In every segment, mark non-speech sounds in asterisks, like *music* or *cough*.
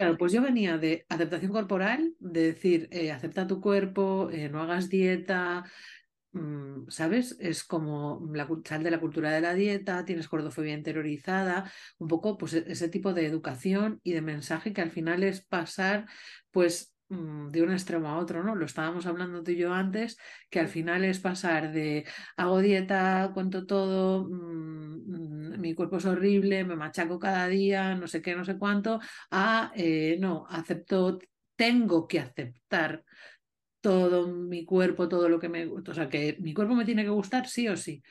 Claro, pues yo venía de aceptación corporal, de decir, eh, acepta tu cuerpo, eh, no hagas dieta, mm, ¿sabes? Es como sal de la cultura de la dieta, tienes gordofobia interiorizada, un poco pues e-, ese tipo de educación y de mensaje que al final es pasar pues de un extremo a otro, ¿no? Lo estábamos hablando tú y yo antes, que al final es pasar de hago dieta, cuento todo, mm, mm, mi cuerpo es horrible, me machaco cada día, no sé qué, no sé cuánto, a eh, no, acepto, tengo que aceptar todo mi cuerpo, todo lo que me gusta, o sea, que mi cuerpo me tiene que gustar sí o sí.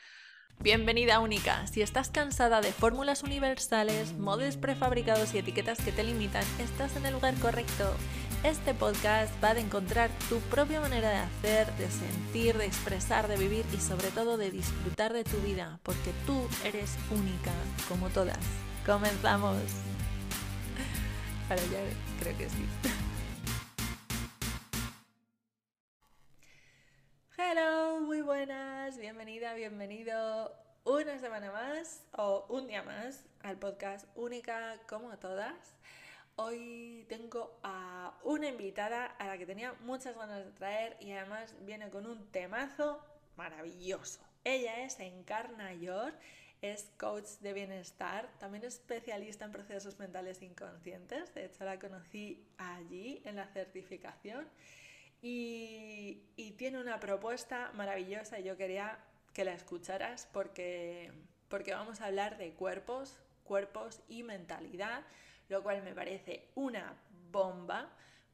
Bienvenida única. Si estás cansada de fórmulas universales, modos prefabricados y etiquetas que te limitan, estás en el lugar correcto. Este podcast va a encontrar tu propia manera de hacer, de sentir, de expresar, de vivir y sobre todo de disfrutar de tu vida, porque tú eres única, como todas. Comenzamos. Para ya creo que sí. Hello, muy buenas, bienvenida, bienvenido una semana más o un día más al podcast Única como todas. Hoy tengo a una invitada a la que tenía muchas ganas de traer y además viene con un temazo maravilloso. Ella es Encarna York, es coach de bienestar, también es especialista en procesos mentales inconscientes, de hecho la conocí allí en la certificación y, y tiene una propuesta maravillosa y yo quería que la escucharas porque, porque vamos a hablar de cuerpos, cuerpos y mentalidad lo cual me parece una bomba,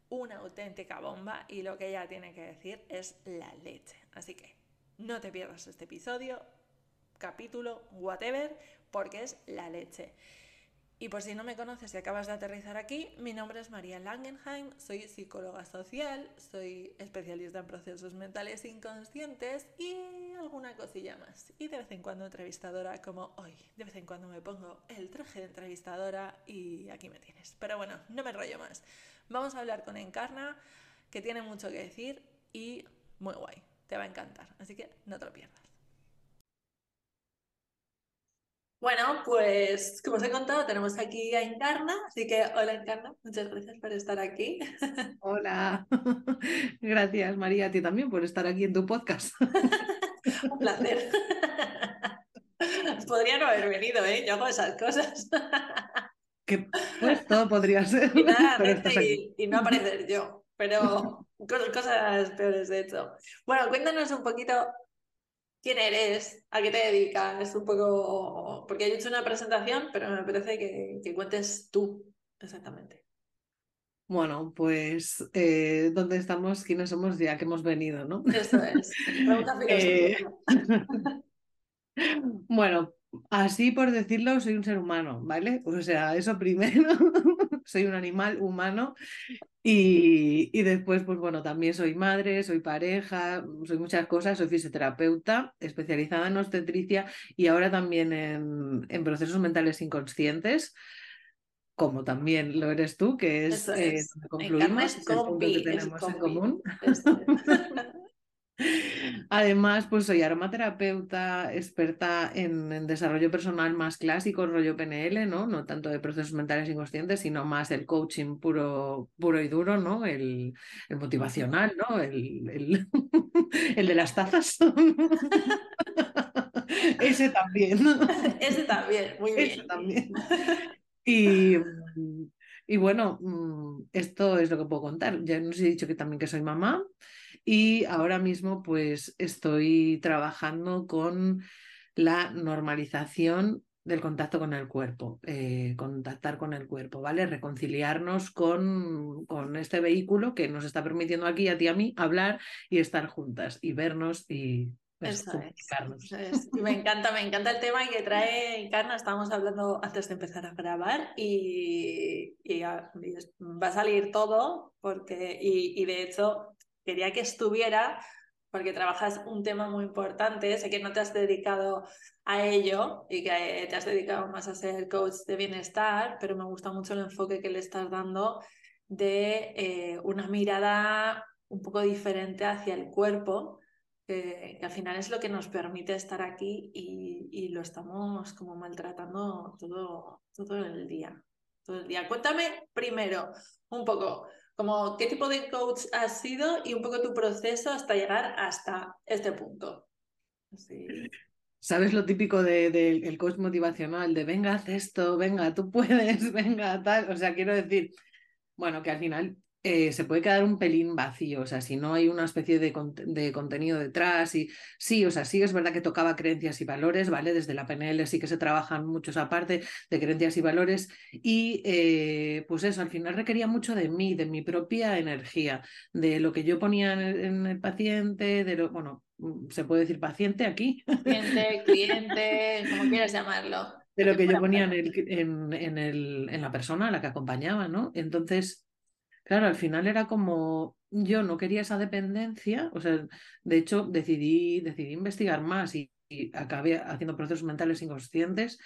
una auténtica bomba y lo que ella tiene que decir es la leche. Así que no te pierdas este episodio, capítulo, whatever, porque es la leche. Y por si no me conoces y acabas de aterrizar aquí, mi nombre es María Langenheim, soy psicóloga social, soy especialista en procesos mentales inconscientes y alguna cosilla más. Y de vez en cuando entrevistadora como hoy. De vez en cuando me pongo el traje de entrevistadora y aquí me tienes. Pero bueno, no me rollo más. Vamos a hablar con Encarna, que tiene mucho que decir y muy guay. Te va a encantar. Así que no te lo pierdas. Bueno, pues como os he contado, tenemos aquí a Encarna, así que hola Encarna, muchas gracias por estar aquí. Hola, *laughs* gracias María a ti también por estar aquí en tu podcast. *laughs* *laughs* Un placer. *laughs* Podría no haber venido, ¿eh? Yo hago esas cosas. Que *laughs* pues todo podría ser. Y, y, no aparecer yo, pero cosas peores de hecho. Bueno, cuéntanos un poquito quién eres, a qué te dedicas, un poco, porque he hecho una presentación, pero me parece que, cuentes tú exactamente. Bueno, pues eh, ¿dónde estamos? ¿Quiénes somos? Ya que hemos venido, ¿no? Eso es. *laughs* Eh, *laughs* bueno, así por decirlo, soy un ser humano, ¿vale? O sea, eso primero, *laughs* soy un animal humano y, después, pues bueno, también soy madre, soy pareja, soy muchas cosas, soy fisioterapeuta, especializada en obstetricia y ahora también en, procesos mentales inconscientes, como también lo eres tú, que es, eh, concluimos, es el que tenemos en común. *laughs* Además, pues soy aromaterapeuta, experta en, desarrollo personal más clásico, rollo PNL, ¿no? No tanto de procesos mentales inconscientes, sino más el coaching puro, puro y duro, ¿no? El, motivacional, ¿no? El, el, *laughs* de las tazas. *laughs* Ese también. Ese también, muy bien. Ese también. Y, y bueno, mm, esto es lo que puedo contar. Ya nos he dicho que también que soy mamá. Y ahora mismo pues estoy trabajando con la normalización del contacto con el cuerpo, eh, contactar con el cuerpo, ¿vale? Reconciliarnos con, con, este vehículo que nos está permitiendo aquí a ti y a mí hablar y estar juntas y vernos y pues, Me encanta, me encanta el tema que trae Encarna. Estábamos hablando antes de empezar a grabar y, va a salir todo porque, y de hecho quería que estuviera porque trabajas un tema muy importante. Sé que no te has dedicado a ello y que te has dedicado más a ser coach de bienestar, pero me gusta mucho el enfoque que le estás dando de eh, una mirada un poco diferente hacia el cuerpo, que, al final es lo que nos permite estar aquí y, y lo estamos como maltratando todo, todo el día. todo el día. Cuéntame primero un poco como qué tipo de coach has sido y un poco tu proceso hasta llegar hasta este punto. ¿Sabes lo típico del de, coach motivacional? De venga, haz esto, venga, tú puedes, *laughs* venga, tal. O sea, quiero decir, bueno, que al final eh, se puede quedar un pelín vacío, o sea, si no hay una especie de, de, contenido detrás y sí, o sea, sí es verdad que tocaba creencias y valores, ¿vale? Desde la PNL sí que se trabajan muchos aparte de creencias y valores y eh, pues eso, al final requería mucho de mí, de mi propia energía, de lo que yo ponía en el, paciente, de lo, bueno, mm, se puede decir paciente aquí. Paciente, cliente, como quieras llamarlo. De lo que yo ponía en, el, en, el, en la persona a la que acompañaba, ¿no? Entonces, Claro, al final era como yo no quería esa dependencia, o sea, de hecho decidí, decidí investigar más y, acabé haciendo procesos mentales inconscientes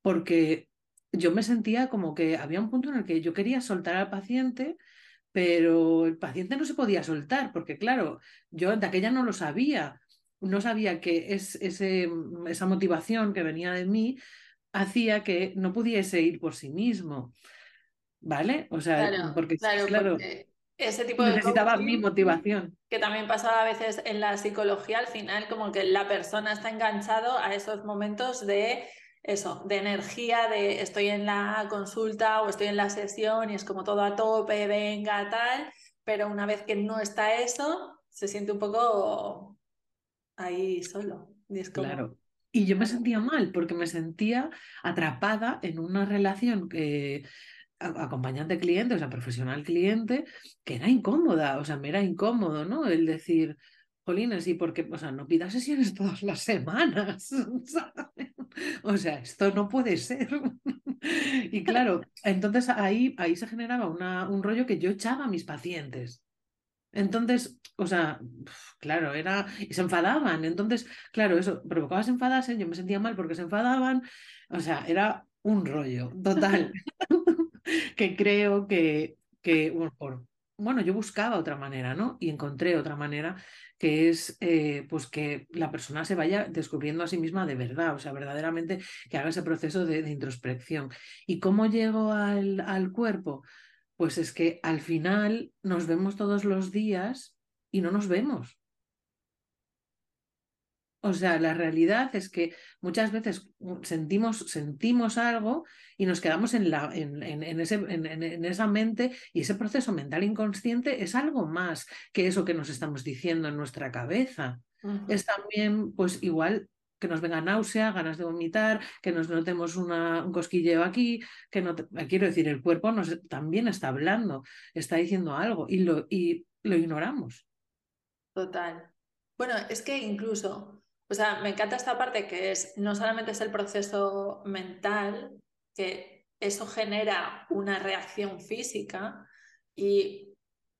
porque yo me sentía como que había un punto en el que yo quería soltar al paciente, pero el paciente no se podía soltar, porque claro, yo de aquella no lo sabía, no sabía que es, ese, esa motivación que venía de mí hacía que no pudiese ir por sí mismo. ¿Vale? O sea, porque claro, ese tipo de necesitaba mi motivación. Que también pasaba a veces en la psicología, al final como que la persona está enganchado a esos momentos de eso, de energía, de estoy en la consulta o estoy en la sesión y es como todo a tope, venga, tal, pero una vez que no está eso, se siente un poco ahí solo. Claro. Y yo me sentía mal porque me sentía atrapada en una relación que acompañante cliente, o sea, profesional cliente, que era incómoda, o sea, me era incómodo, ¿no? El decir, Jolines, ¿y por qué? O sea, no pidas sesiones *laughs* todas las semanas, *laughs* O sea, esto no puede ser. *laughs* y claro, entonces ahí, ahí se generaba una, un rollo que yo echaba a mis pacientes. Entonces, o sea, claro, era. Y se enfadaban. Entonces, claro, eso provocaba se enfadasen, yo me sentía mal porque se enfadaban. O sea, era un rollo, total. *laughs* que creo que, que por, bueno, yo buscaba otra manera, ¿no? Y encontré otra manera que es eh, pues que la persona se vaya descubriendo a sí misma de verdad, o sea, verdaderamente que haga ese proceso de, introspección. ¿Y cómo llego al, al cuerpo? Pues es que al final nos vemos todos los días y no nos vemos. O sea, la realidad es que muchas veces mm, sentimos, sentimos algo y nos quedamos en, la, en, en, ese, en, esa mente y ese proceso mental inconsciente es algo más que eso que nos estamos diciendo en nuestra cabeza. Es también, pues igual que nos venga náusea, ganas de vomitar, que nos notemos una, un cosquilleo aquí, que no quiero decir, el cuerpo nos, también está hablando, está diciendo algo y lo, y lo ignoramos. Total. Bueno, es que incluso o sea, me encanta esta parte que es, no solamente es el proceso mental, que eso genera una reacción física y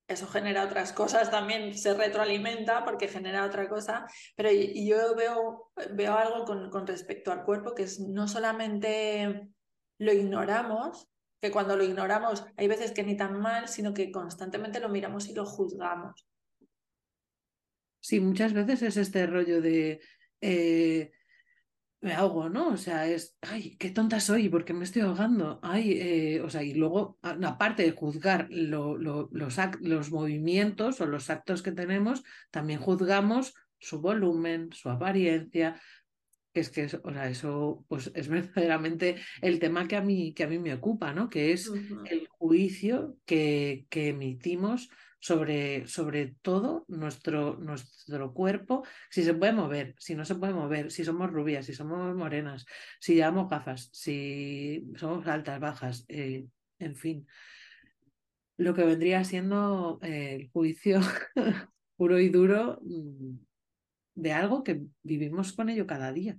eso genera otras cosas, también se retroalimenta porque genera otra cosa, pero yo veo, veo algo con, con respecto al cuerpo que es no solamente lo ignoramos, que cuando lo ignoramos hay veces que ni tan mal, sino que constantemente lo miramos y lo juzgamos. Sí, muchas veces es este rollo de eh, me ahogo, ¿no? O sea, es, ay, qué tonta soy, ¿por qué me estoy ahogando? Ay, eh, o sea, y luego, aparte de juzgar los, los movimientos o los actos que tenemos, también juzgamos su volumen, su apariencia, es que o sea, eso pues, es *laughs* verdaderamente el tema que a mí, que a mí me ocupa, ¿no? Que es el juicio que, que emitimos sobre, sobre todo nuestro, nuestro cuerpo, si se puede mover, si no se puede mover, si somos rubias, si somos morenas, si llevamos gafas, si somos altas, bajas, eh, en fin. Lo que vendría siendo eh, el juicio *laughs* puro y duro mm, de algo que vivimos con ello cada día.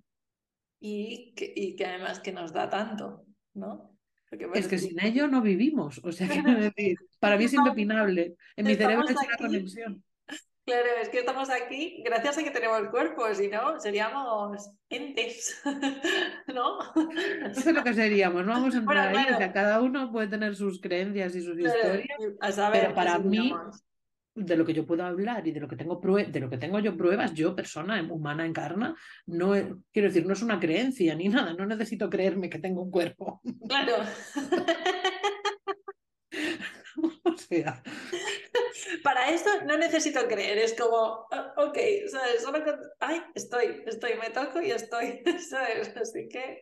Y que, y que además que nos da tanto, ¿no? Es que sin ello no vivimos. O sea, quiero decir, para mí es impepinable. En mi cerebro es una conexión. Claro, es que estamos aquí gracias a que tenemos cuerpo, si no, seríamos entes, *laughs* ¿no? No sé lo que seríamos, no vamos a entrar ahí, o sea, cada uno puede tener sus creencias y sus historias, pero para mí, de lo que yo puedo hablar y de lo que tengo de lo que tengo yo pruebas, yo, persona humana encarna, no quiero decir, no es una creencia ni *laughs* nada, no necesito creerme que tengo un cuerpo. Claro. *laughs* sea. Para esto no necesito creer, es como, ah, ok, ¿sabes? Solo con... Ay, estoy, estoy, me toco y estoy, *laughs* ¿sabes? Así que...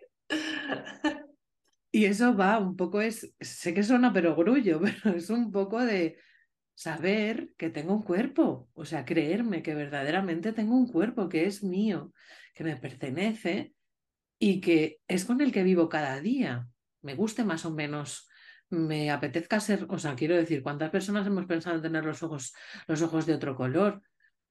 Y eso va un poco, es, sé que suena pero grullo, pero es un poco de saber que tengo un cuerpo, o sea, creerme que verdaderamente tengo un cuerpo que es mío, que me pertenece y que es con el que vivo cada día, me guste más o menos me apetezca ser, o sea, quiero decir, ¿cuántas personas hemos pensado en tener los ojos, los ojos de otro color?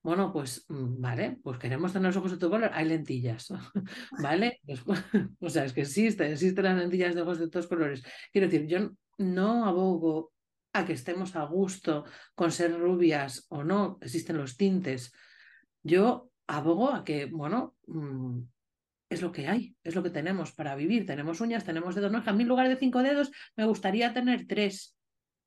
Bueno, pues mm, vale, pues queremos tener los ojos de otro color, hay lentillas, *laughs* ¿vale? Pues, *laughs* o sea, es que existen, existen las lentillas de ojos de todos colores. Quiero decir, yo no abogo a que estemos a gusto con ser rubias o no, existen los tintes. Yo abogo a que, bueno, mm, es lo que hay, es lo que tenemos para vivir. Tenemos uñas, tenemos dedos. No, a mí en lugar de cinco dedos me gustaría tener tres.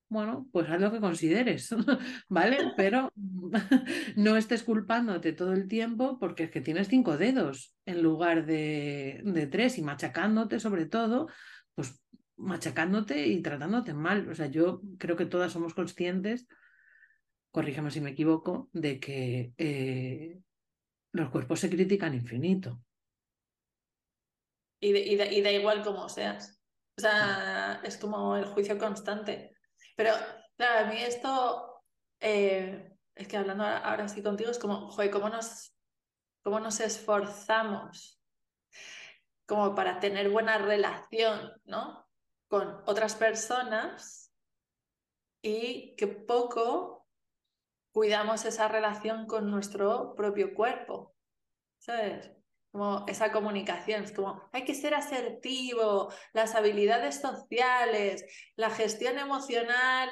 Bueno, pues haz lo que consideres, *laughs* ¿vale? Pero *laughs* no estés culpándote todo el tiempo porque es que tienes cinco dedos en lugar de, de tres y machacándote sobre todo, pues machacándote y tratándote mal. O sea, yo creo que todas somos conscientes, corrígeme si me equivoco, de que eh, los cuerpos se critican infinito. Y, da igual como seas. O sea, es como el juicio constante. Pero, claro, a mí esto, eh, es que hablando ahora, sí contigo, es como, joder, ¿cómo nos, cómo nos esforzamos como para tener buena relación, ¿no? Con otras personas y que poco cuidamos esa relación con nuestro propio cuerpo, ¿sabes? como esa comunicación, es como hay que ser asertivo, las habilidades sociales, la gestión emocional,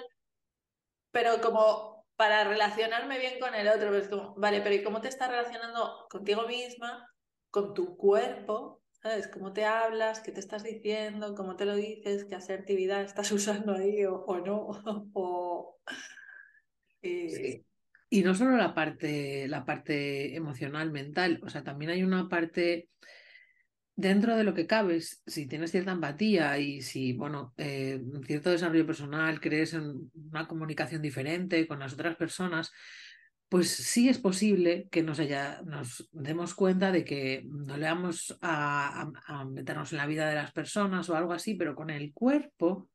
pero como para relacionarme bien con el otro, pues como, vale, pero ¿y cómo te estás relacionando contigo misma, con tu cuerpo? ¿Sabes? ¿Cómo te hablas? ¿Qué te estás diciendo? ¿Cómo te lo dices? ¿Qué asertividad estás *laughs* usando ahí o, no? *laughs* o, eh, y no solo la parte, la parte emocional, mental, o sea, también hay una parte dentro de lo que cabes, si tienes cierta empatía y si, bueno, eh, cierto desarrollo personal, crees en una comunicación diferente con las otras personas, pues sí es posible que nos, haya, nos demos cuenta de que no le vamos a, meternos en la vida de las personas o algo así, pero con el cuerpo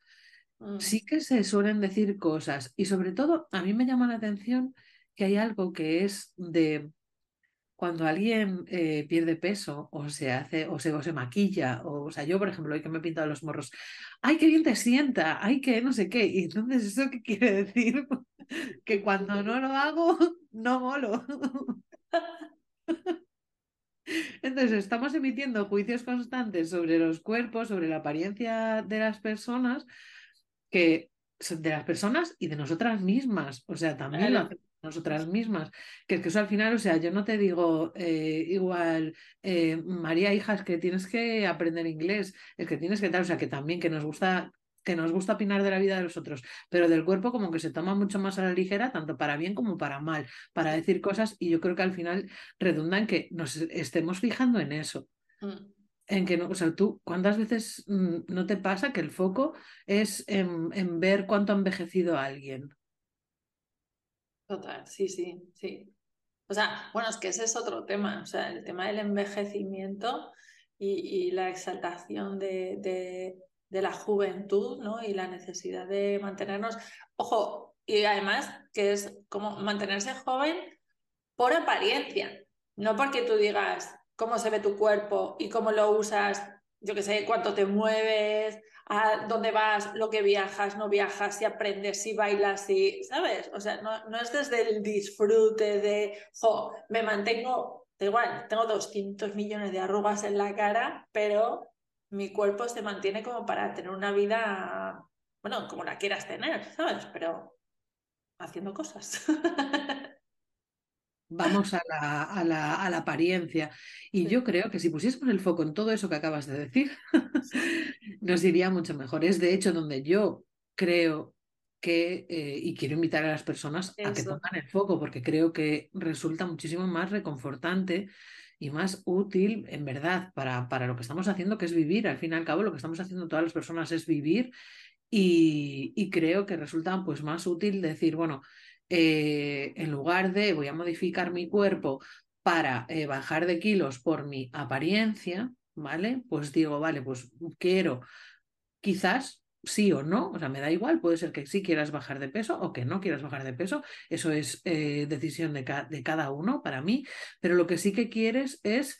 mm. sí que se suelen decir cosas y sobre todo a mí me llama la atención que hay algo que es de cuando alguien eh, pierde peso o se hace o se, se maquilla, o, o, sea, yo por ejemplo, hoy que me he pintado los morros, ¡ay, qué bien te sienta! ¡ay, qué no sé qué! Y entonces, ¿eso qué quiere *laughs* decir? *laughs* que cuando no lo hago, *laughs* no molo. *laughs* Entonces, estamos emitiendo juicios constantes sobre los cuerpos, sobre la apariencia de las personas, que de las personas y de nosotras mismas. O sea, también lo hacemos nosotras mismas. Que es que eso al final, o sea, yo no te digo eh, igual, eh, María, hijas, que tienes que aprender inglés, es que tienes que tal, o sea, que también que nos gusta que nos gusta opinar de la vida de los otros, pero del cuerpo como que se toma mucho más a la ligera, tanto para bien como para mal, para decir cosas y yo creo que al final redunda en que nos estemos fijando en eso. Mm. En que no, o sea, tú, ¿cuántas veces mm, no te pasa que el foco es en, en ver cuánto ha envejecido alguien? Total, sí, sí, sí. O sea, bueno, es que ese es otro tema, o sea, el tema del envejecimiento y, la exaltación de, la juventud, ¿no? Y la necesidad de mantenernos, ojo, y además que es como mantenerse joven por apariencia, no porque tú digas cómo se ve tu cuerpo y cómo lo usas, yo qué sé, cuánto te mueves, a dónde vas, lo que viajas, no viajas, si aprendes, si bailas, si, ¿sabes? O sea, no, no es desde el disfrute de, jo, me mantengo, da igual, tengo 200 millones de arrugas en la cara, pero mi cuerpo se mantiene como para tener una vida, bueno, como la quieras tener, ¿sabes? Pero haciendo cosas. *laughs* Vamos a la, a, la, a la, apariencia. Y yo creo que si pusiésemos el foco en todo eso que acabas de decir, *laughs* nos iría mucho mejor. Es de hecho donde yo creo que, eh, y quiero invitar a las personas a que pongan el foco, porque creo que resulta muchísimo más reconfortante y más útil, en verdad, para, para lo que estamos haciendo, que es vivir. Al fin y al cabo, lo que estamos haciendo todas las personas es vivir y, creo que resulta pues más útil decir, bueno, eh, en lugar de voy a modificar mi cuerpo para eh, bajar de kilos por mi apariencia, ¿vale? Pues digo, vale, pues quiero quizás sí o no, o sea, me da igual, puede ser que sí quieras bajar de peso o que no quieras bajar de peso, eso es eh, decisión de, de, cada uno para mí, pero lo que sí que quieres es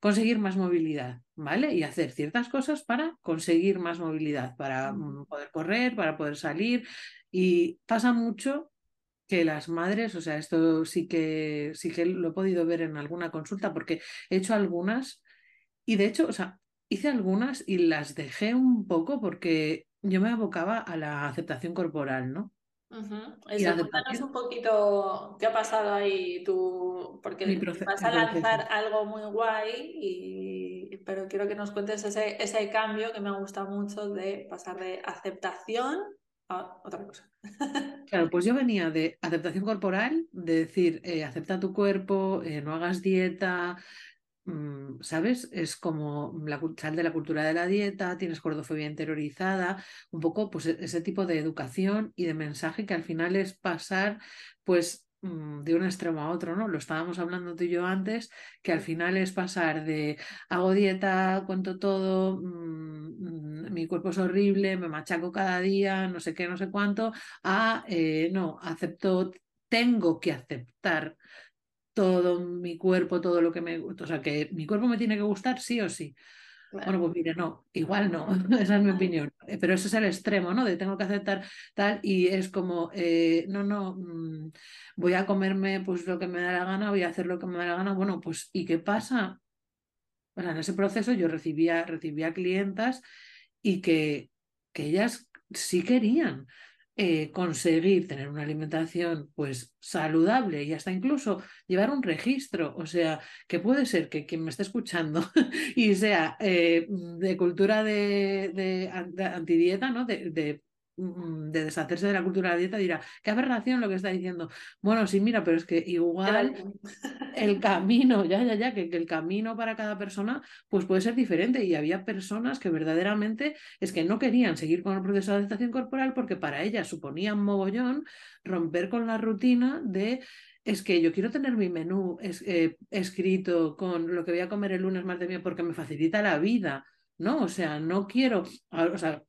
conseguir más movilidad, ¿vale? Y hacer ciertas cosas para conseguir más movilidad, para mm, poder correr, para poder salir. Y pasa mucho que las madres, o sea, esto sí que sí que lo he podido ver en alguna consulta porque he hecho algunas y de hecho, o sea, hice algunas y las dejé un poco porque yo me abocaba a la aceptación corporal, ¿no? Eso, cuéntanos un poquito qué ha pasado ahí tú, porque vas a lanzar algo muy guay, y, pero quiero que nos cuentes ese, ese cambio que me ha gustado mucho de pasar de aceptación a otra cosa. *laughs* Claro, pues yo venía de aceptación corporal, de decir, eh, acepta tu cuerpo, eh, no hagas dieta, ¿sabes? Es como la, sal de la cultura de la dieta, tienes gordofobia interiorizada, un poco pues e-, ese tipo de educación y de mensaje que al final es pasar pues mm, de un extremo a otro, ¿no? Lo estábamos hablando tú y yo antes, que al final es pasar de hago dieta, cuento todo, mm, mi cuerpo es horrible, me machaco cada día, no sé qué, no sé cuánto, a eh, no, acepto, tengo que aceptar todo mi cuerpo, todo lo que me gusta, o sea, que mi cuerpo me tiene que gustar sí o sí. Bueno, pues mire, no, igual no, *laughs* esa es mi opinión, eh, pero ese es el extremo, ¿no? De tengo que aceptar tal y es como, eh, no, no, mm, voy a comerme pues lo que me da la gana, voy a hacer lo que me da la gana, bueno, pues ¿y qué pasa? En ese proceso yo recibía, recibía clientas y que, que ellas sí querían, eh, conseguir tener una alimentación pues saludable y hasta incluso llevar un registro, o sea, que puede ser que quien me esté escuchando *laughs* y sea eh, de cultura de, de, antidieta, ¿no? De, de, deshacerse de la cultura de la dieta, dirá, qué aberración lo que está diciendo. Bueno, sí, mira, pero es que igual el *laughs* camino, ya, ya, ya, que, el camino para cada persona pues puede ser diferente y había personas que verdaderamente es que no querían seguir con el proceso de adaptación corporal porque para ellas suponía un mogollón romper con la rutina de es que yo quiero tener mi menú eh, escrito con lo que voy a comer el lunes, martes, porque me facilita la vida, ¿no? O sea, no quiero, o sea,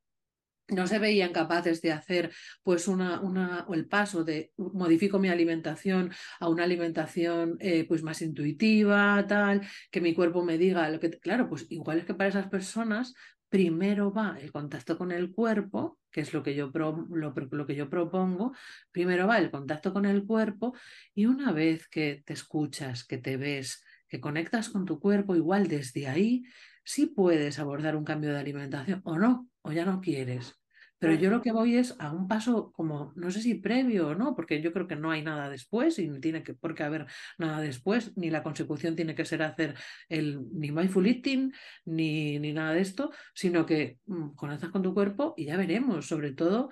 no se veían capaces de hacer pues una, una el paso de modifico mi alimentación a una alimentación eh, pues más intuitiva tal que mi cuerpo me diga lo que claro pues igual es que para esas personas primero va el contacto con el cuerpo que es lo que yo lo, lo que yo propongo primero va el contacto con el cuerpo y una vez que te escuchas que te ves que conectas con tu cuerpo igual desde ahí sí puedes abordar un cambio de alimentación o no o ya no quieres pero yo lo que voy es a un paso como, no sé si previo o no, porque yo creo que no hay nada después y no tiene que, por qué haber nada después, ni la consecución tiene que ser hacer el, ni mindful eating, ni, ni nada de esto, sino que mm, conectas con tu cuerpo y ya veremos, sobre todo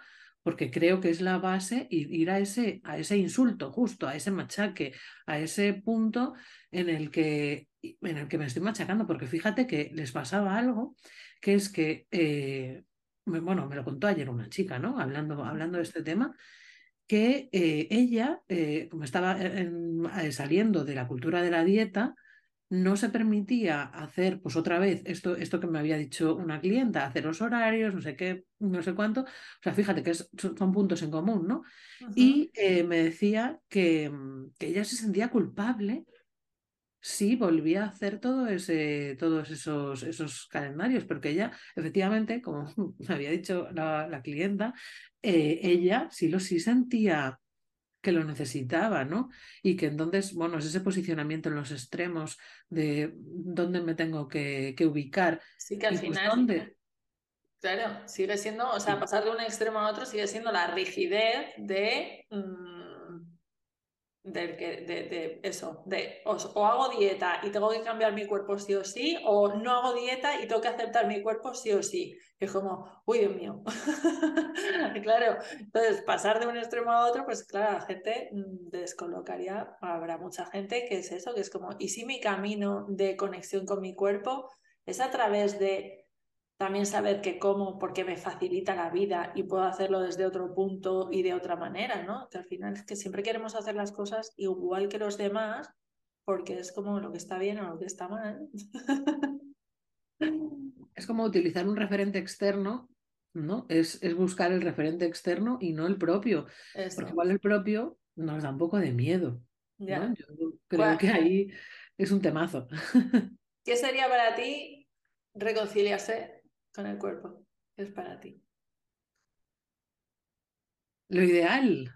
porque creo que es la base ir a ese, a ese insulto, justo, a ese machaque, a ese punto en el que, en el que me estoy machacando, porque fíjate que les pasaba algo, que es que eh, bueno, me lo contó ayer una chica, ¿no? Hablando, hablando de este tema, que eh, ella, eh, como estaba eh, saliendo de la cultura de la dieta, no se permitía hacer, pues otra vez, esto, esto que me había dicho una clienta, hacer los horarios, no sé qué, no sé cuánto. O sea, fíjate que son puntos en común, ¿no? Y me decía que, que ella se sentía culpable sí volví a hacer todo ese, todos esos, esos calendarios, porque ella, efectivamente, como *laughs* me había dicho la, clienta, eh, ella sí lo sí sentía que lo necesitaba, ¿no? Y que entonces, bueno, es ese posicionamiento en los extremos de dónde me tengo que, ubicar. Sí, que al pues final. Claro, sigue siendo, o sea, pasar de un extremo a otro sigue siendo la rigidez de. Mm, del que, de, eso, de o, hago dieta y tengo que cambiar mi cuerpo sí o sí, o no hago dieta y tengo que aceptar mi cuerpo sí o sí. es como, uy, Dios mío. *laughs* claro, entonces pasar de un extremo a otro, pues claro, la gente mm, descolocaría, habrá mucha gente que es eso, que es como, ¿y si mi camino de conexión con mi cuerpo es a través de también saber que como porque me facilita la vida y puedo hacerlo desde otro punto y de otra manera, ¿no? Que al final es que siempre queremos hacer las cosas igual que los demás porque es como lo que está bien o lo que está mal. *laughs* Es como utilizar un referente externo, ¿no? Es, es buscar el referente externo y no el propio. Porque igual el propio nos da un poco de miedo. ¿no? Yo creo que ahí es un temazo. *laughs* ¿Qué sería para ti reconciliarse con el cuerpo? ¿Qué es para ti? Lo ideal.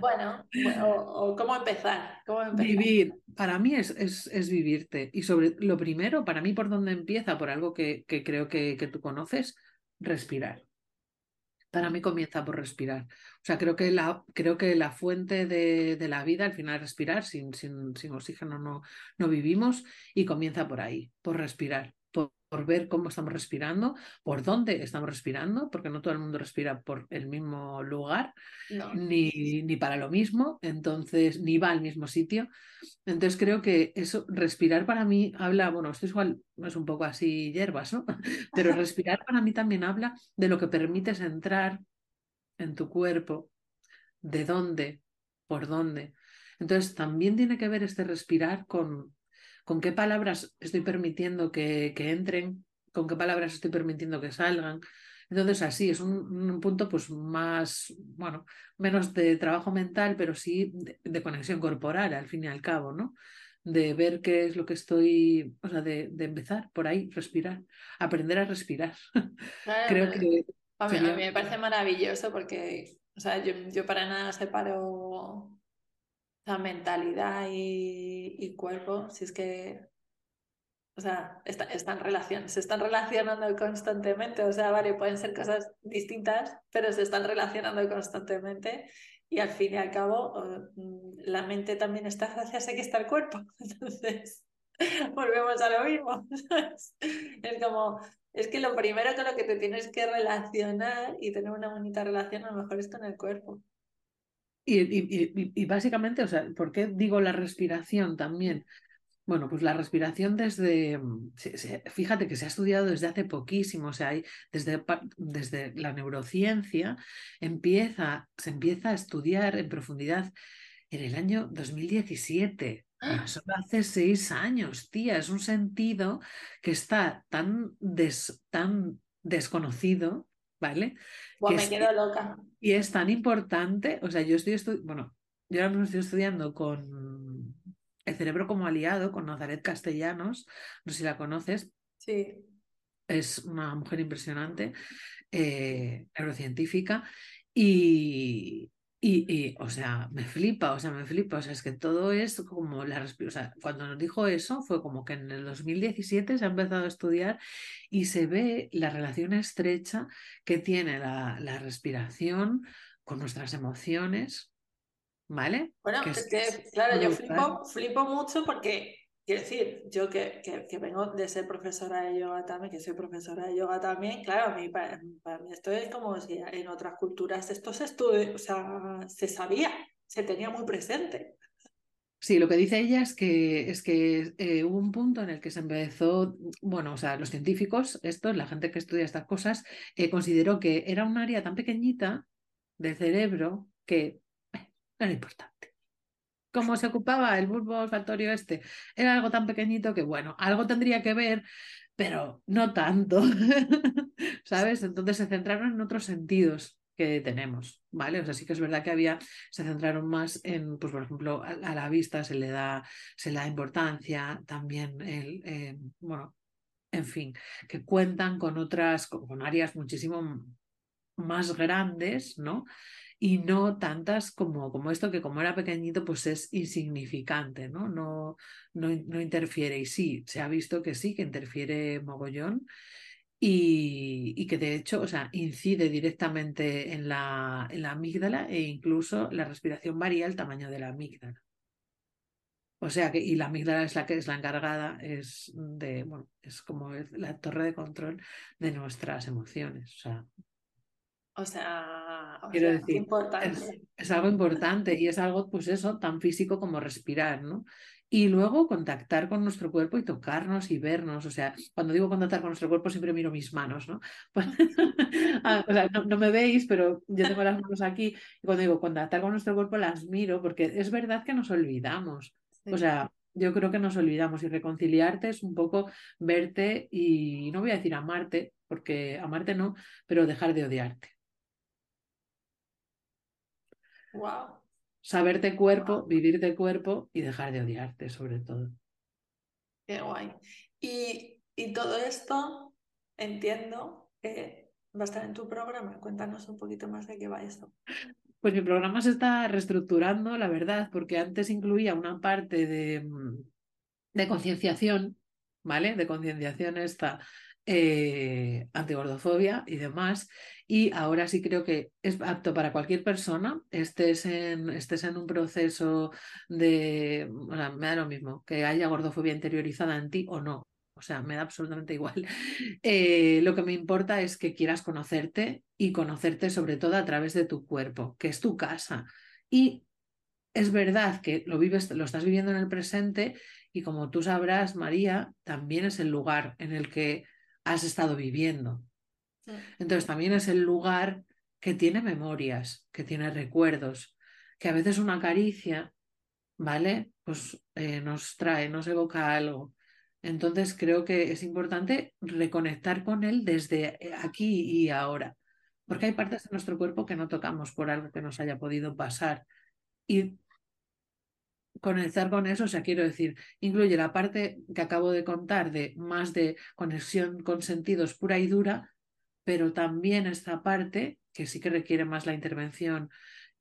Bueno, o, cómo, empezar, Vivir. Para mí es, es, vivirte. Y sobre lo primero, para mí, por dónde empieza, por algo que, que creo que, que, tú conoces, respirar. Para mí comienza por respirar. O sea, creo que la, creo que la fuente de, de la vida, al final, es respirar. Sin, sin, sin oxígeno no, no vivimos y comienza por ahí, por respirar por ver cómo estamos respirando, por dónde estamos respirando, porque no todo el mundo respira por el mismo lugar, ni, ni, para lo mismo, entonces, ni va al mismo sitio. Entonces creo que eso, respirar para mí habla, bueno, esto igual es un poco así hierbas, ¿no? *laughs* Pero respirar para mí también habla de lo que permites entrar en tu cuerpo, de dónde, por dónde. Entonces también tiene que ver este respirar con, con qué palabras estoy permitiendo que, entren, con qué palabras estoy permitiendo que salgan. Entonces, así es un, punto pues más, bueno, menos de trabajo mental, pero sí de, conexión corporal, al fin y al cabo, ¿no? De ver qué es lo que estoy, o sea, de, empezar por ahí, respirar, aprender a respirar. *laughs* Creo que... A mí, me parece maravilloso porque, o sea, yo, yo para nada separo la mentalidad y, cuerpo, si es que, o sea, están relación, se están relacionando constantemente, o sea, vale, pueden ser cosas distintas, pero se están relacionando constantemente y al fin y al cabo mm, la mente también está gracias a que está el cuerpo, *laughs* entonces volvemos a lo mismo, es como, es que lo primero con lo que te tienes que relacionar y tener una bonita relación a lo mejor es con el cuerpo. Y, básicamente, o sea, ¿por qué digo la respiración también? Bueno, pues la respiración desde, mm, fíjate que se ha estudiado desde hace poquísimo, o sea, hay, desde, desde la neurociencia empieza, se empieza a estudiar en profundidad en el año 2017. ¡Ah! Solo hace seis años, tía, es un sentido que está tan, tan desconocido ¿vale? me quedo loca. Y es tan importante, o sea, yo estoy estudiando, bueno, yo ahora mismo estoy estudiando con el cerebro como aliado, con Nazaret Castellanos, no sé si la conoces. Sí. Es una mujer impresionante, eh, neurocientífica, y, y, o sea, me flipa, o sea, me flipa, o sea, es que todo es como la respiración, o sea, cuando nos dijo eso fue como que en el 2017 se ha empezado a estudiar y se ve la relación estrecha que tiene la, la respiración con nuestras emociones, ¿vale? Bueno, es que, claro, yo flipo, flipo mucho porque Quiero decir, yo que, que, vengo de ser profesora de yoga también, que soy profesora de yoga también, claro, a mí, para, mí esto es como si en otras culturas esto se estudia, o sea, se sabía, se tenía muy presente. Sí, lo que dice ella es que, es que eh, hubo un punto en el que se empezó, bueno, o sea, los científicos, estos, la gente que estudia estas cosas, eh, consideró que era un área tan pequeñita del cerebro que eh, no era importante cómo se ocupaba el bulbo olfatorio este, era algo tan pequeñito que, bueno, algo tendría que ver, pero no tanto, *laughs* ¿sabes? Entonces se centraron en otros sentidos que tenemos, ¿vale? O sea, sí que es verdad que había, se centraron más en, pues por ejemplo, a, la vista se le da, se le da importancia, también el, eh, bueno, en fin, que cuentan con otras, con áreas muchísimo más grandes, ¿no? Y no tantas como, como esto que como era pequeñito pues es insignificante, ¿no? No, no, no interfiere y sí, se ha visto que sí, que interfiere mogollón y, y, que de hecho, o sea, incide directamente en la, en la amígdala e incluso la respiración varía el tamaño de la amígdala. O sea que, y la amígdala es la que es la encargada, es de, bueno, es como la torre de control de nuestras emociones. O sea, o sea o Quiero sea, decir, es, importante. es algo importante y es algo, pues eso, tan físico como respirar, ¿no? Y luego contactar con nuestro cuerpo y tocarnos y vernos. O sea, cuando digo contactar con nuestro cuerpo siempre miro mis manos, ¿no? *laughs* Ah, o sea, no, no me veis, pero yo tengo las manos aquí y cuando digo contactar con nuestro cuerpo las miro porque es verdad que nos olvidamos. O sea, yo creo que nos olvidamos y reconciliarte es un poco verte y no voy a decir amarte, porque amarte no, pero dejar de odiarte. Wow. Saberte cuerpo, vivirte cuerpo y dejar de odiarte sobre todo. Qué guay. Y, y todo esto, entiendo que va a estar en tu programa. Cuéntanos un poquito más de qué va esto. Pues mi programa se está reestructurando, la verdad, porque antes incluía una parte de, mm, de concienciación, ¿vale? De concienciación esta eh, antigordofobia y demás. Y ahora sí creo que es apto para cualquier persona, estés en, estés en un proceso de, me da lo mismo, que haya gordofobia interiorizada en ti o no. O sea, me da absolutamente *laughs* igual. Eh, lo que me importa es que quieras conocerte y conocerte sobre todo a través de tu cuerpo, que es tu casa. Y es verdad que lo vives, lo estás viviendo en el presente y como tú sabrás, María, también es el lugar en el que has estado viviendo. Entonces también es el lugar que tiene memorias, que tiene recuerdos, que a veces una caricia, ¿vale? Pues eh, nos trae, nos evoca algo. Entonces creo que es importante reconectar con él desde eh, aquí y ahora, porque hay partes de nuestro cuerpo que no tocamos por algo que nos haya podido pasar. Y conectar con eso, o sea, quiero decir, incluye la parte que acabo de contar de más de conexión con sentidos pura y dura, pero también esta parte que sí que requiere más la intervención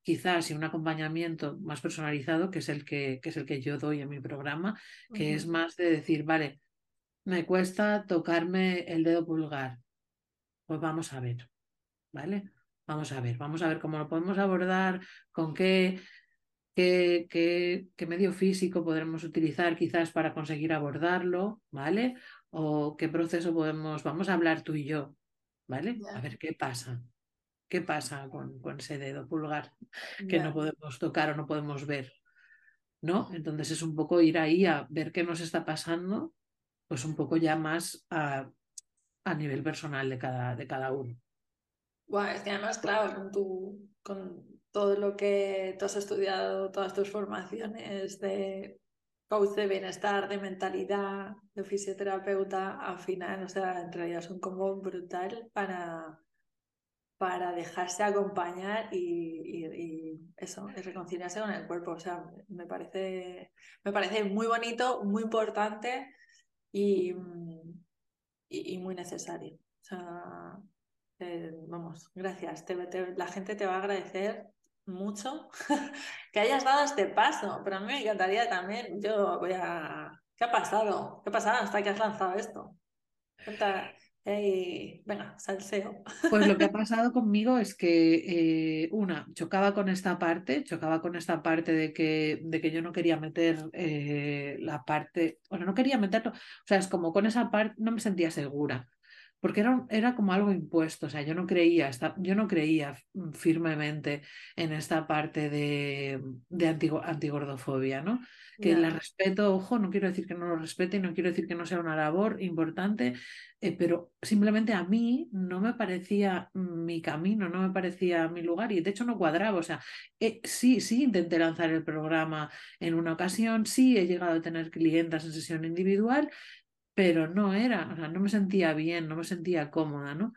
quizás y un acompañamiento más personalizado, que es el que, que es el que yo doy en mi programa, que es más de decir, vale, me cuesta tocarme el dedo pulgar. Pues vamos a ver, ¿vale? Vamos a ver, vamos a ver cómo lo podemos abordar, con qué, qué, qué, qué medio físico podremos utilizar quizás para conseguir abordarlo, ¿vale? O qué proceso podemos, vamos a hablar tú y yo, ¿vale? A ver qué pasa. ¿Qué pasa con, con ese dedo pulgar que no podemos tocar o no podemos ver? ¿No? Entonces es un poco ir ahí a ver qué nos está pasando, pues un poco ya más a, a nivel personal de cada, de cada uno. Bueno, es que además, claro, con tu, con todo lo que tú has estudiado, todas tus formaciones de coach de bienestar, de mentalidad, de fisioterapeuta, al final, o sea, en realidad es un combo brutal para, para dejarse acompañar y, y- eso, y reconciliarse con el cuerpo. O sea, me parece, me parece muy bonito, muy importante y, y, y muy necesario. O sea, eh, vamos, gracias. Te- te- la gente te va a agradecer mucho *laughs* que hayas dado este paso, pero a mí me encantaría también. Yo voy a... ¿Qué ha pasado? ¿Qué ha pasado hasta que has lanzado esto? Cuenta, Ey, venga, salseo. Pues lo que ha *laughs* pasado conmigo es que, eh, una, chocaba con esta parte, chocaba con esta parte de que, de que yo no quería meter eh, la parte, bueno, no quería meterlo, o sea, es como con esa parte no me sentía segura, porque era, era como algo impuesto, o sea, yo no creía, esta- yo no creía mm, firmemente en esta parte de, de antigo- antigordofobia, ¿no? Que la respeto, ojo, no quiero decir que no lo respete, no quiero decir que no sea una labor importante, eh, pero simplemente a mí no me parecía mi camino, no me parecía mi lugar y de hecho no cuadraba. O sea, eh, sí, sí intenté lanzar el programa en una ocasión, sí he llegado a tener clientas en sesión individual, pero no era, o sea, no me sentía bien, no me sentía cómoda, ¿no?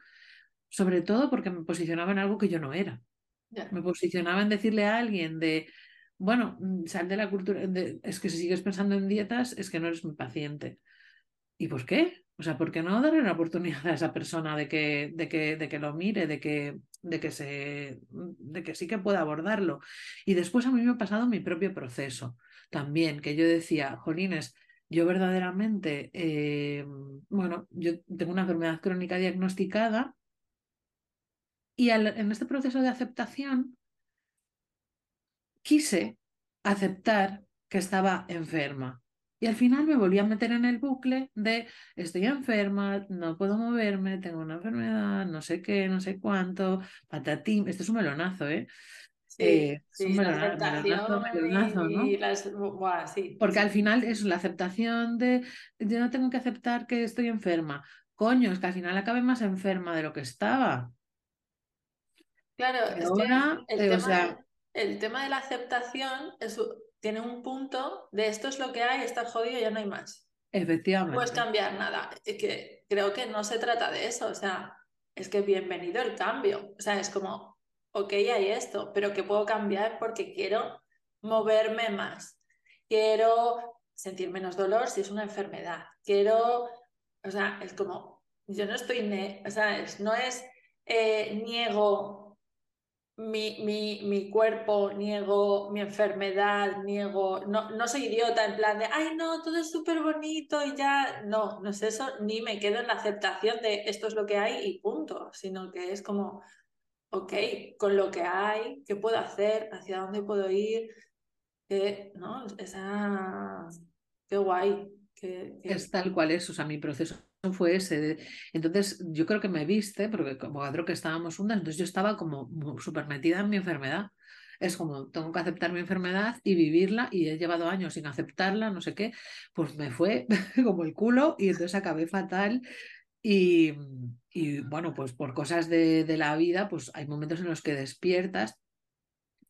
Sobre todo porque me posicionaba en algo que yo no era. Me posicionaba en decirle a alguien de, bueno, mm, sal de la cultura, de- es que si sigues pensando en dietas, es que no eres mi paciente. ¿Y por qué? O sea, ¿por qué no darle una oportunidad a esa persona de que, de que, de que lo mire, de que, de que se, de que sí que pueda abordarlo? Y después a mí me ha pasado mi propio proceso también, que yo decía, Jolines, yo verdaderamente, eh, bueno, yo tengo una enfermedad crónica diagnosticada y en este proceso de aceptación quise aceptar que estaba enferma. Y al final me volví a meter en el bucle de estoy enferma, no puedo moverme, tengo una enfermedad, no sé qué, no sé cuánto, patatín. Este es un melonazo, ¿eh? Eh, sí, la aceptación y, ¿no? y las... Buah, sí, Porque al final es la aceptación de yo no tengo que aceptar que estoy enferma. Coño, es que al final acabé más enferma de lo que estaba. Claro, que ahora, el eh, o tema, sea, el tema de la aceptación es tiene un punto de esto es lo que hay, está jodido, ya no hay más. No puedes efectivamente, cambiar nada. Es que creo que no se trata de eso, o sea, es que bienvenido el cambio. O sea, es como, ok, hay esto, pero que puedo cambiar porque quiero moverme más. Quiero sentir menos dolor si es una enfermedad. Quiero, o sea, es como, yo no estoy, o sea, no es eh, niego mi, mi, mi cuerpo, niego mi enfermedad, niego, no, no soy idiota en plan de, ay no, todo es súper bonito y ya, no, no es eso, ni me quedo en la aceptación de esto es lo que hay y punto, sino que es como, ok, con lo que hay, ¿qué puedo hacer? ¿Hacia dónde puedo ir? Que, ¿no? Esa, qué guay. Que, que- es tal cual es. O sea, mi proceso fue ese. Entonces, yo creo que me viste, porque como creo que estábamos juntas, entonces yo estaba como súper metida en mi enfermedad. Es como, tengo que aceptar mi enfermedad y vivirla, y he llevado años sin aceptarla, no sé qué, pues me fue *laughs* como el culo y entonces acabé fatal. Y, y bueno, pues por cosas de, de la vida, pues hay momentos en los que despiertas.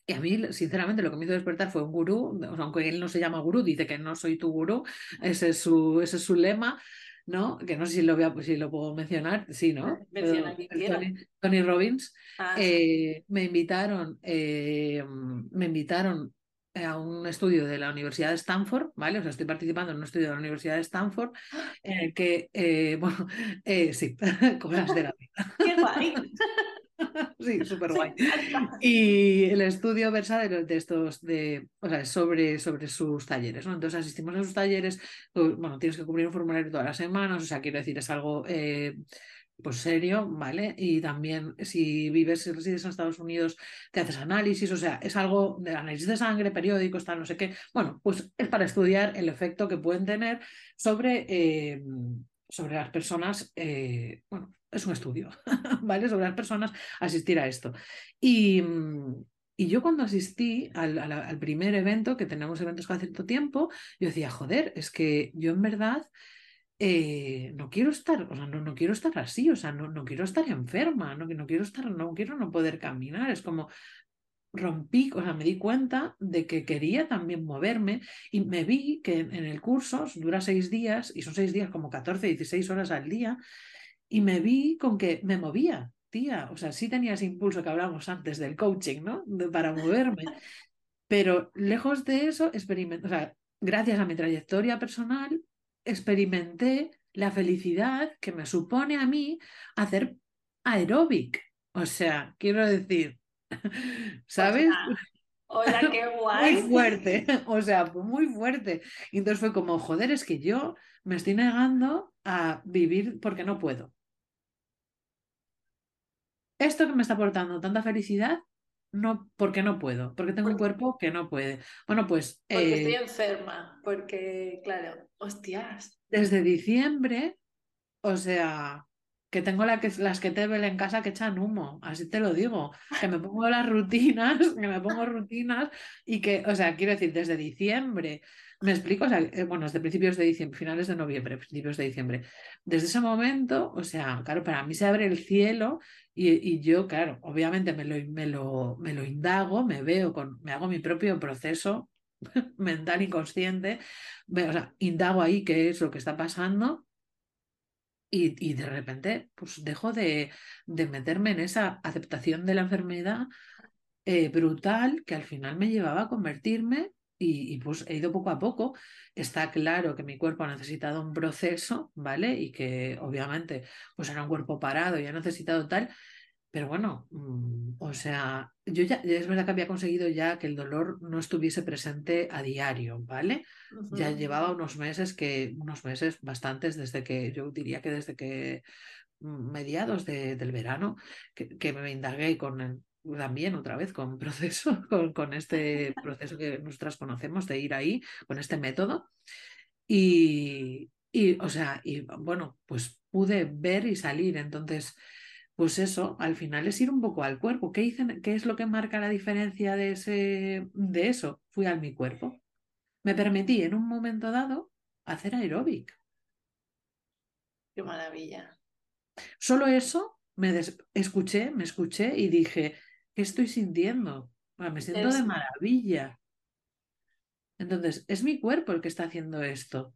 Y a mí, sinceramente, lo que me hizo despertar fue un gurú, aunque él no se llama gurú, dice que no soy tu gurú, ese es su, ese es su lema, ¿no? Que no sé si lo, voy a- si lo puedo mencionar, sí, ¿no? *laughs* Menciona Pero. Tony, Tony Robbins. Ah, sí. Eh, me invitaron, eh, me invitaron a un estudio de la Universidad de Stanford, ¿vale? O sea, estoy participando en un estudio de la Universidad de Stanford, *gasps* en el que, eh, bueno, *laughs* eh, sí, *laughs* cosas de la vida. *laughs* ¡Qué guay! Sí, súper guay. Y el estudio versa de, los- de estos, de, o sea, sobre, sobre sus talleres, ¿no? Entonces asistimos a sus talleres, pues, bueno, tienes que cubrir un formulario todas las semanas, o sea, quiero decir, es algo eh, pues serio, ¿vale? Y también si vives, si resides en Estados Unidos, te haces análisis, o sea, es algo de análisis de sangre, periódicos, tal, no sé qué. Bueno, pues es para estudiar el efecto que pueden tener sobre, eh, sobre las personas, eh, bueno, es un estudio, *laughs* ¿vale? Sobre las personas asistir a esto. Y, mm, y yo cuando asistí al, al- al primer evento, que tenemos eventos cada cierto tiempo, yo decía, joder, es que yo en verdad eh, no quiero estar, o sea, no, no quiero estar así, o sea, no, no quiero estar enferma, no, no quiero estar, no quiero no poder caminar, es como rompí, o sea, me di cuenta de que quería también moverme y me vi que en, en el curso dura seis días y son seis días como 14, 16 horas al día y me vi con que me movía, tía, o sea, sí tenía ese impulso que hablábamos antes del coaching, ¿no? De- para moverme, *laughs* pero lejos de eso, experimenté, o sea, gracias a mi trayectoria personal, experimenté la felicidad que me supone a mí hacer aeróbic. O sea, quiero decir, *laughs* ¿sabes? Hola, qué *laughs* Muy guay. fuerte, *laughs* o sea, muy fuerte. Y entonces fue como, joder, es que yo me estoy negando a vivir porque no puedo. Esto que me está aportando tanta felicidad, no, porque no puedo, porque tengo un cuerpo que no puede. Bueno, pues porque estoy eh, enferma, porque, claro, hostias. desde diciembre, o sea, que tengo la que, las que te ven en casa que echan humo, así te lo digo, que me pongo las rutinas, que me pongo rutinas y que, o sea, quiero decir, desde diciembre, me explico, o sea, eh, bueno, desde principios de diciembre, finales de noviembre, principios de diciembre, desde ese momento, o sea, claro, para mí se abre el cielo y, yo, claro, obviamente me lo, me lo, me lo indago, me veo, con, me hago mi propio proceso *laughs* mental inconsciente, o sea, indago ahí qué es lo que está pasando y, de repente, pues dejo de, de meterme en esa aceptación de la enfermedad eh, brutal que al final me llevaba a convertirme y, y, pues he ido poco a poco. Está claro que mi cuerpo ha necesitado un proceso, ¿vale? Y que obviamente pues era un cuerpo parado y ha necesitado tal. Pero bueno, mm, o sea, yo ya, es verdad que había conseguido ya que el dolor no estuviese presente a diario, ¿vale? Ya llevaba unos meses que, unos meses bastantes desde que, yo diría que desde que mm, mediados de- del verano, que, que me indagué con el- también otra vez con *laughs* proceso, con, con este proceso que nosotras conocemos de ir ahí, con este método. Y, y, o sea, y bueno, pues pude ver y salir. Entonces, pues eso, al final es ir un poco al cuerpo. ¿Qué, qué es lo que marca la diferencia de, ese, de eso? Fui al mi cuerpo. Me permití en un momento dado hacer aeróbic. Qué maravilla. Solo eso me escuché, me escuché y dije, ¿qué estoy sintiendo? me siento de maravilla. Entonces, es mi cuerpo el que está haciendo esto.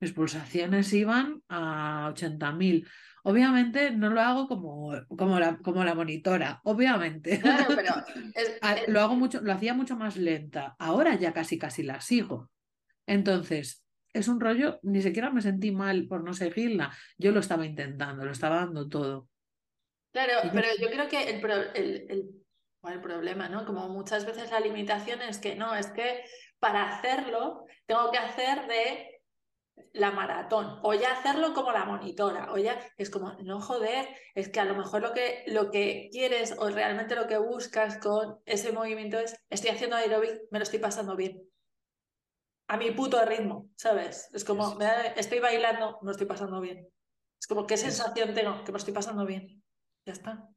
Mis pulsaciones iban a 80.000. Obviamente no lo hago como, como, la, como la monitora, obviamente. Claro, pero *laughs* ah, Lo, hago mucho, lo hacía mucho más lenta. Ahora ya casi casi la sigo. Entonces, es un rollo, ni siquiera me sentí mal por no seguirla. Yo lo estaba intentando, lo estaba dando todo. Claro, pero yo creo que el, el, el, problema, ¿no? Como muchas veces la limitación es que no, es que para hacerlo tengo que hacer de la maratón o ya hacerlo como la monitora o ya es como no joder es que a lo mejor lo que lo que quieres o realmente lo que buscas con ese movimiento es estoy haciendo aeróbic me lo estoy pasando bien. A mi puto ritmo sabes es como estoy bailando me lo estoy pasando bien. Es como qué sensación tengo que me estoy pasando bien. Ya está.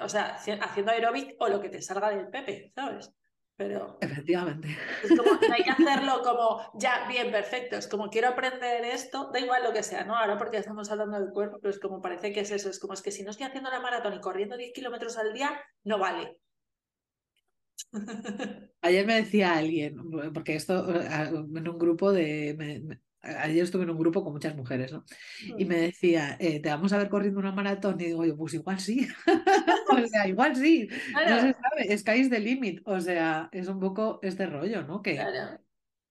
O sea, haciendo aeróbic o lo que te salga del Pepe, ¿sabes? Pero. Efectivamente. Es como, hay que hacerlo como, ya, bien, perfecto. Es como, quiero aprender esto, da igual lo que sea, ¿no? Ahora porque estamos hablando del cuerpo, pero es como, parece que es eso. Es como, es que si no estoy haciendo la maratón y corriendo 10 kilómetros al día, no vale. *laughs* Ayer me decía alguien, porque esto en un grupo de, ayer estuve en un grupo con muchas mujeres, ¿no? Y mm. me decía, eh, ¿te vamos a ver corriendo una maratón? Y digo yo, pues igual sí. *laughs* o sea, igual sí. No se sabe, sky's the limit. O sea, es un poco este rollo, ¿no? Que... Claro.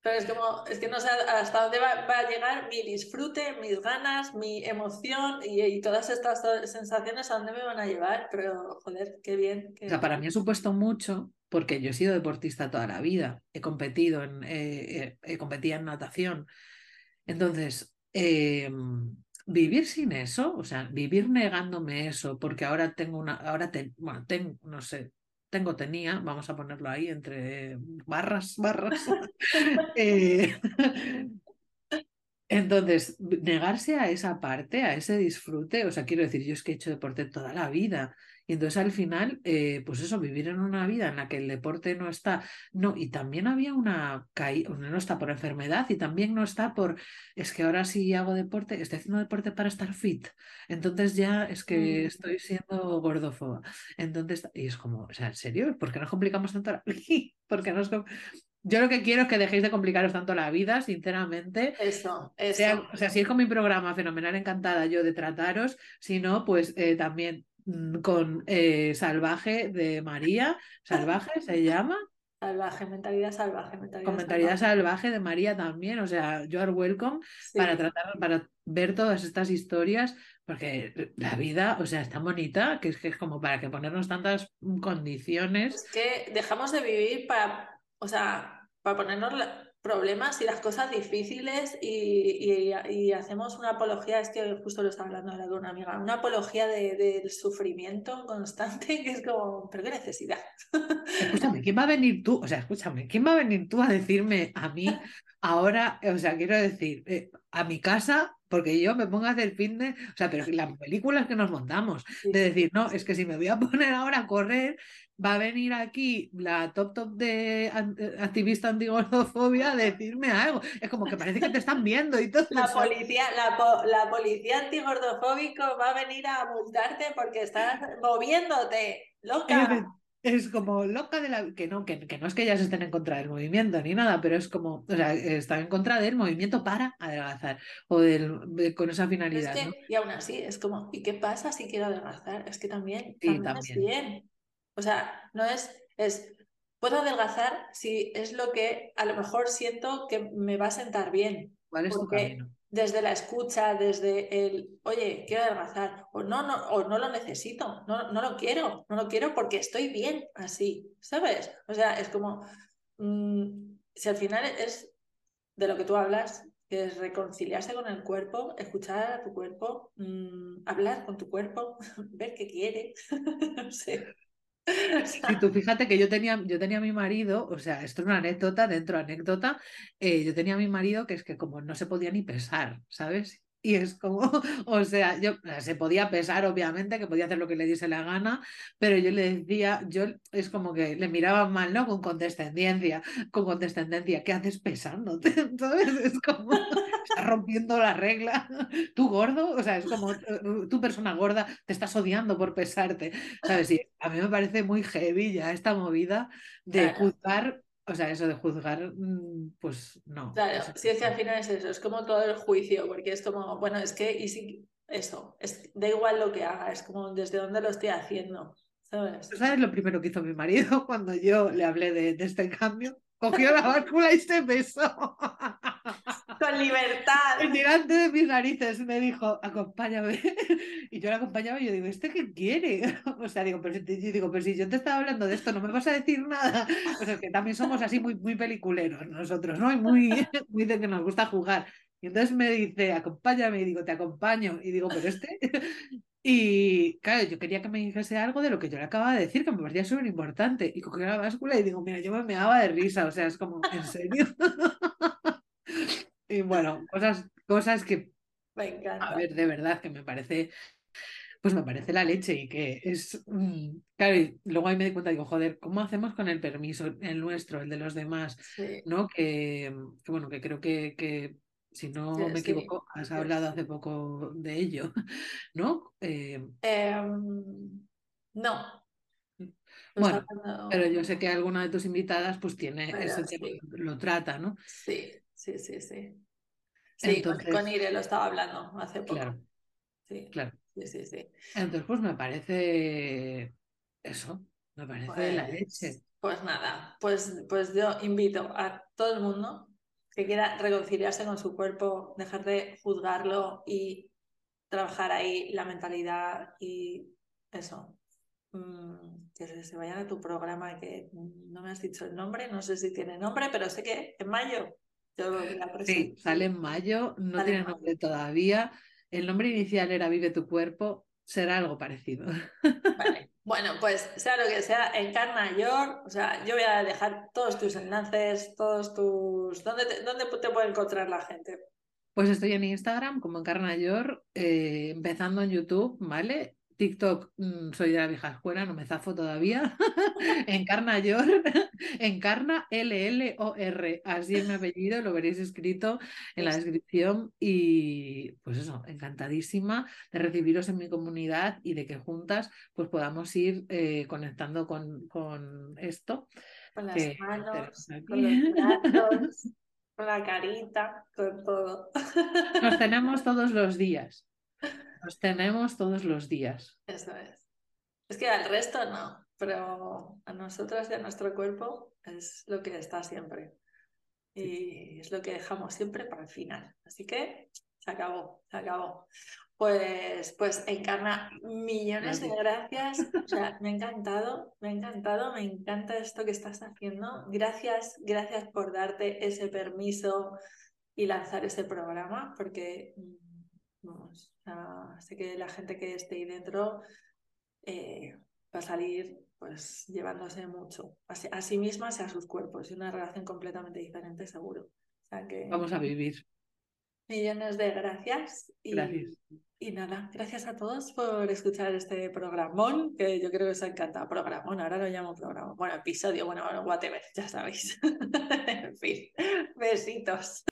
Pero es como, es que no sé hasta dónde va, a llegar mi disfrute, mis ganas, mi emoción y, todas estas sensaciones a dónde me van a llevar. Pero, joder, qué bien. O sea, para mí ha supuesto mucho porque yo he sido deportista toda la vida. He competido en, eh, eh, competía en natación. Entonces, em, vivir sin eso, o sea, vivir negándome eso, porque ahora tengo una, ahora bueno, tengo, no sé, tengo, tenía, vamos a ponerlo ahí entre barras, barras. *laughs* Eh, entonces, negarse a esa parte, a ese disfrute, o sea, quiero decir, yo es que he hecho deporte toda la vida y entonces al final, eh, pues eso, vivir en una vida en la que el deporte no está, no, y también había una caída, no está por enfermedad y también no está por, es que ahora sí hago deporte, estoy haciendo deporte para estar fit, entonces ya es que mm. estoy siendo gordofoba. Entonces, y es como, o sea, ¿en serio? ¿Por qué nos complicamos tanto la... *laughs* ¿Por qué nos... Yo lo que quiero es que dejéis de complicaros tanto la vida, sinceramente. Eso, eso. O sea, si es con mi programa fenomenal, encantada yo de trataros, si no, pues eh, también Mm, con eh, Salvaje de María. ¿Salvaje se llama? Salvaje, mentalidad salvaje. Mentalidad con mentalidad salvaje. de María también. O sea, you are welcome para tratar, para ver todas estas historias, porque la vida, o sea, es tan bonita que es que es como para que ponernos tantas condiciones. Es que dejamos de vivir para, o sea, para ponernos problemas y las cosas difíciles y, hacemos una apología, es que justo lo estaba hablando ahora con una amiga, una apología del sufrimiento constante que es como, pero qué necesidad. Escúchame, ¿quién va a venir tú? O sea, escúchame, ¿quién va a venir tú a decirme a mí ahora, o sea, quiero decir, eh, a mi casa porque yo me pongo a hacer fitness, o sea, pero las películas que nos montamos, de decir, no, es que si me voy a *laughs* poner ahora a correr, va a venir aquí la top top de eh, activista antigordofobia a decirme algo. Es como que parece que te están viendo y todo. La policía, la, la policía antigordofóbico va a venir a multarte porque estás moviéndote, loca. Es como loca de la. Que no, que, no es que ellas estén en contra del movimiento ni nada, pero es como. O sea, están en contra del movimiento para adelgazar o del, con esa finalidad. Y aún así, es como, ¿y qué pasa si quiero adelgazar? Es que también, también, es bien. O sea, no es. es Puedo adelgazar si es lo que a lo mejor siento que me va a sentar bien. ¿Cuál es tu camino? Desde la escucha, desde el, oye, quiero adelgazar, o no, no, o no lo necesito, no, no lo quiero, no lo quiero porque estoy bien así, ¿sabes? O sea, es como, mm, si al final es de lo que tú hablas, que es reconciliarse con el cuerpo, escuchar a tu cuerpo, mm, hablar con tu cuerpo, *laughs* ver qué quiere, *laughs* no sé. Y tú fíjate que yo tenía, yo tenía a mi marido, o sea, esto es una anécdota dentro de anécdota, eh, yo tenía a mi marido que es que como no se podía ni pesar, ¿sabes? Y es como, *laughs* o sea, yo se podía pesar, obviamente, que podía hacer lo que le diese la gana, pero yo le decía, yo es como que le miraba mal, ¿no? Con condescendencia, con condescendencia, ¿qué haces pesándote? *laughs* Entonces es como, *laughs* estás rompiendo la regla. Tú gordo, o sea, es como, tú persona gorda, te estás odiando por pesarte, ¿sabes? Y a mí me parece muy heavy ya esta movida de juzgar o sea, eso de juzgar, mm, pues no. Claro, si es que al final es eso, es como todo el juicio, porque es como, bueno, es que, y si, eso, es, da igual lo que haga, es como desde dónde lo estoy haciendo, ¿sabes? ¿Sabes lo primero que hizo mi marido *laughs* cuando yo le hablé de, de este cambio? Cogió la báscula y se besó. *laughs* Con libertad. El tirante de mis narices me dijo, acompáñame. *laughs* Y yo le acompañaba y yo digo, ¿este qué quiere? *laughs* O sea, digo, pero si, yo digo, pero si yo te estaba hablando de esto, no me vas a decir nada. O sea, que también somos así muy, muy peliculeros nosotros, ¿no? Y muy, *laughs* muy de que nos gusta jugar. Y entonces me dice, acompáñame, y digo, te acompaño. Y digo, pero este. Y claro, yo quería que me dijese algo de lo que yo le acababa de decir, que me parecía súper importante. Y cogí la báscula y digo, mira, yo me meaba de risa, o sea, es como, ¿en serio? Y bueno, cosas, cosas que, me encanta. a ver, de verdad que me parece, pues me parece la leche y que es, mm, claro, y luego ahí me di cuenta, digo, joder, ¿cómo hacemos con el permiso, el nuestro, el de los demás? ¿No? Que, bueno, que creo que, que si no me equivoco, has hablado hace poco de ello, *laughs* ¿no? Eh, em, no. Bueno, pero yo sé que alguna de tus invitadas pues tiene ese tema, lo trata, ¿no? Sí, Sí, sí, sí. Sí, con, Ire lo estaba hablando hace poco. Claro. Sí, claro. Sí, sí, sí. Entonces, pues me parece eso, me parece la pues, leche. Pues nada, pues, pues yo invito a todo el mundo que quiera reconciliarse con su cuerpo, dejar de juzgarlo y trabajar ahí la mentalidad y eso. Mm, que se vayan a tu programa, que no me has dicho el nombre, no sé si tiene nombre, pero sé que en mayo Sí, sale en mayo, no tiene nombre todavía. El nombre inicial era Vive tu cuerpo, será algo parecido. *laughs* Vale. Bueno, pues sea lo que sea, Encarna York, o sea, yo voy a dejar todos tus enlaces, todos tus... ¿Dónde te, dónde te puede encontrar la gente? Pues estoy en Instagram como Encarna York, eh, empezando en YouTube, ¿vale? TikTok, mm, soy de la vieja escuela, no me zafo todavía. *laughs* Encarna Yor, *laughs* Encarna L-L-O-R. Así es mi apellido, lo veréis escrito en la descripción. Y pues eso, encantadísima de recibiros en mi comunidad y de que juntas pues podamos ir eh, conectando con, con, esto. Con las manos, con los brazos, *laughs* con la carita, con todo. Nos tenemos todos los días. Nos tenemos todos los días. Eso es. Es que al resto no, pero a nosotros y a nuestro cuerpo es lo que está siempre. Y es lo que dejamos siempre para el final. Así que se acabó, se acabó. Pues, pues Encarna, millones de gracias. O sea, *laughs* me ha encantado, me ha encantado, me encanta esto que estás haciendo. Gracias, gracias por darte ese permiso y lanzar ese programa, porque Vamos, sé que la gente que esté ahí dentro eh, va a salir pues llevándose mucho a, sí misma y a sus cuerpos y una relación completamente diferente seguro. que, Vamos a vivir. Millones de gracias y, gracias. y nada, gracias a todos por escuchar este programón que yo creo que os ha encantado. Programón, ahora lo llamo programa. Bueno, episodio, bueno, bueno, whatever, ya sabéis. *laughs* en fin, besitos.